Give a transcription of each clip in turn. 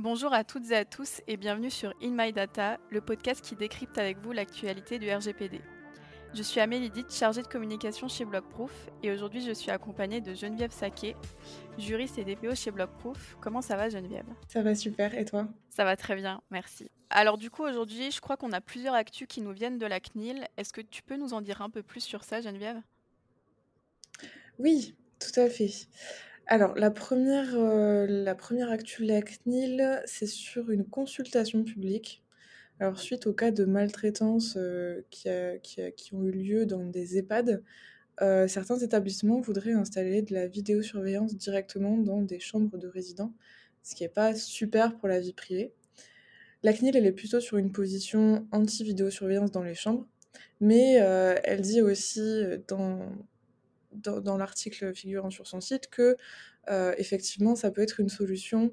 Bonjour à toutes et à tous et bienvenue sur In My Data, le podcast qui décrypte avec vous l'actualité du RGPD. Je suis Amélie Ditt, chargée de communication chez Blockproof et aujourd'hui je suis accompagnée de Geneviève Saquet, juriste et DPO chez Blockproof. Comment ça va Geneviève? Ça va super et toi? Ça va très bien, merci. Alors du coup aujourd'hui je crois qu'on a plusieurs actus qui nous viennent de la CNIL. Est-ce que tu peux nous en dire un peu plus sur ça Geneviève? Oui, tout à fait. Alors, la première, euh, la première actu de la CNIL, c'est sur une consultation publique. Alors, suite au cas de maltraitance euh, qui, qui, ont eu lieu dans des EHPAD, euh, certains établissements voudraient installer de la vidéosurveillance directement dans des chambres de résidents, ce qui n'est pas super pour la vie privée. La CNIL, elle est plutôt sur une position anti-vidéosurveillance dans les chambres, mais elle dit aussi dans, dans, l'article figurant sur son site que euh, effectivement ça peut être une solution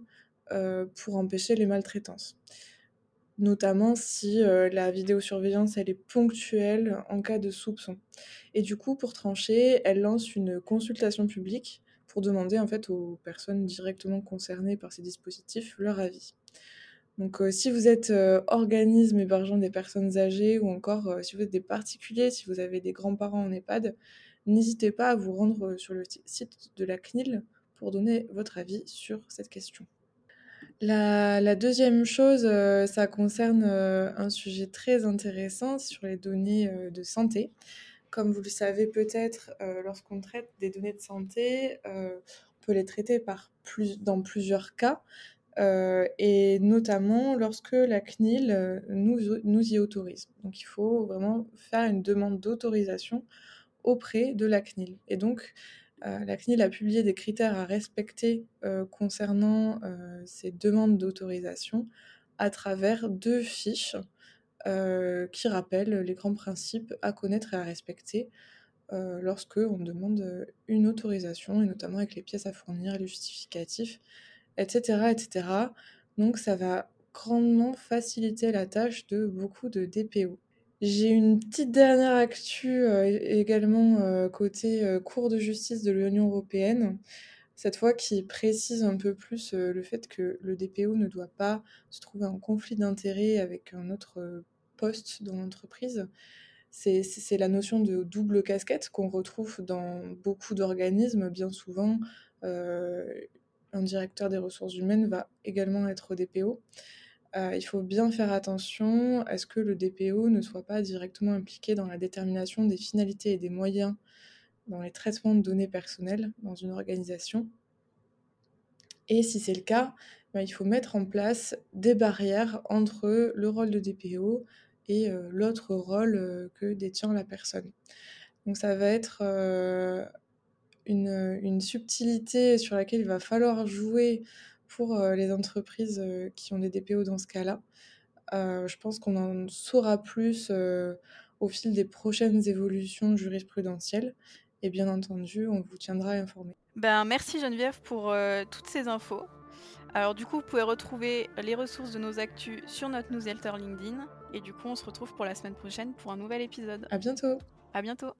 euh, pour empêcher les maltraitances. Notamment si euh, la vidéosurveillance elle est ponctuelle en cas de soupçon. Et du coup, pour trancher, elle lance une consultation publique pour demander en fait aux personnes directement concernées par ces dispositifs leur avis. Donc si vous êtes organisme hébergeant des personnes âgées ou encore si vous êtes des particuliers, si vous avez des grands-parents en EHPAD, N'hésitez pas à vous rendre euh, sur le site de la CNIL pour donner votre avis sur cette question. La, deuxième chose, euh, ça concerne euh, un sujet très intéressant sur les données de santé. Comme vous le savez peut-être, lorsqu'on traite des données de santé, on peut les traiter dans plusieurs cas, et notamment lorsque la CNIL nous y autorise. Donc il faut vraiment faire une demande d'autorisation auprès de la CNIL. Et donc, euh, la CNIL a publié des critères à respecter euh, concernant euh, ces demandes d'autorisation à travers deux fiches qui rappellent les grands principes à connaître et à respecter lorsque on demande une autorisation, et notamment avec les pièces à fournir, les justificatifs, etc., etc. Donc ça va grandement faciliter la tâche de beaucoup de DPO. J'ai une petite dernière actu euh, également euh, côté euh, Cour de justice de l'Union européenne, cette fois qui précise un peu plus le fait que le DPO ne doit pas se trouver en conflit d'intérêts avec un autre poste dans l'entreprise. C'est la notion de double casquette qu'on retrouve dans beaucoup d'organismes. Bien souvent, un directeur des ressources humaines va également être DPO. Euh, il faut bien faire attention à ce que le DPO ne soit pas directement impliqué dans la détermination des finalités et des moyens dans les traitements de données personnelles dans une organisation? Et si c'est le cas, ben, il faut mettre en place des barrières entre le rôle de DPO et euh, l'autre rôle euh, que détient la personne. Donc ça va être une, une, subtilité sur laquelle il va falloir jouer pour euh, les entreprises euh, qui ont des DPO dans ce cas-là. Euh, je pense qu'on en saura plus au fil des prochaines évolutions jurisprudentielles. Et bien entendu, on vous tiendra informé. Ben, merci Geneviève pour toutes ces infos. Alors du coup, vous pouvez retrouver les ressources de nos actus sur notre newsletter LinkedIn. Et du coup, on se retrouve pour la semaine prochaine pour un nouvel épisode. À bientôt. À bientôt.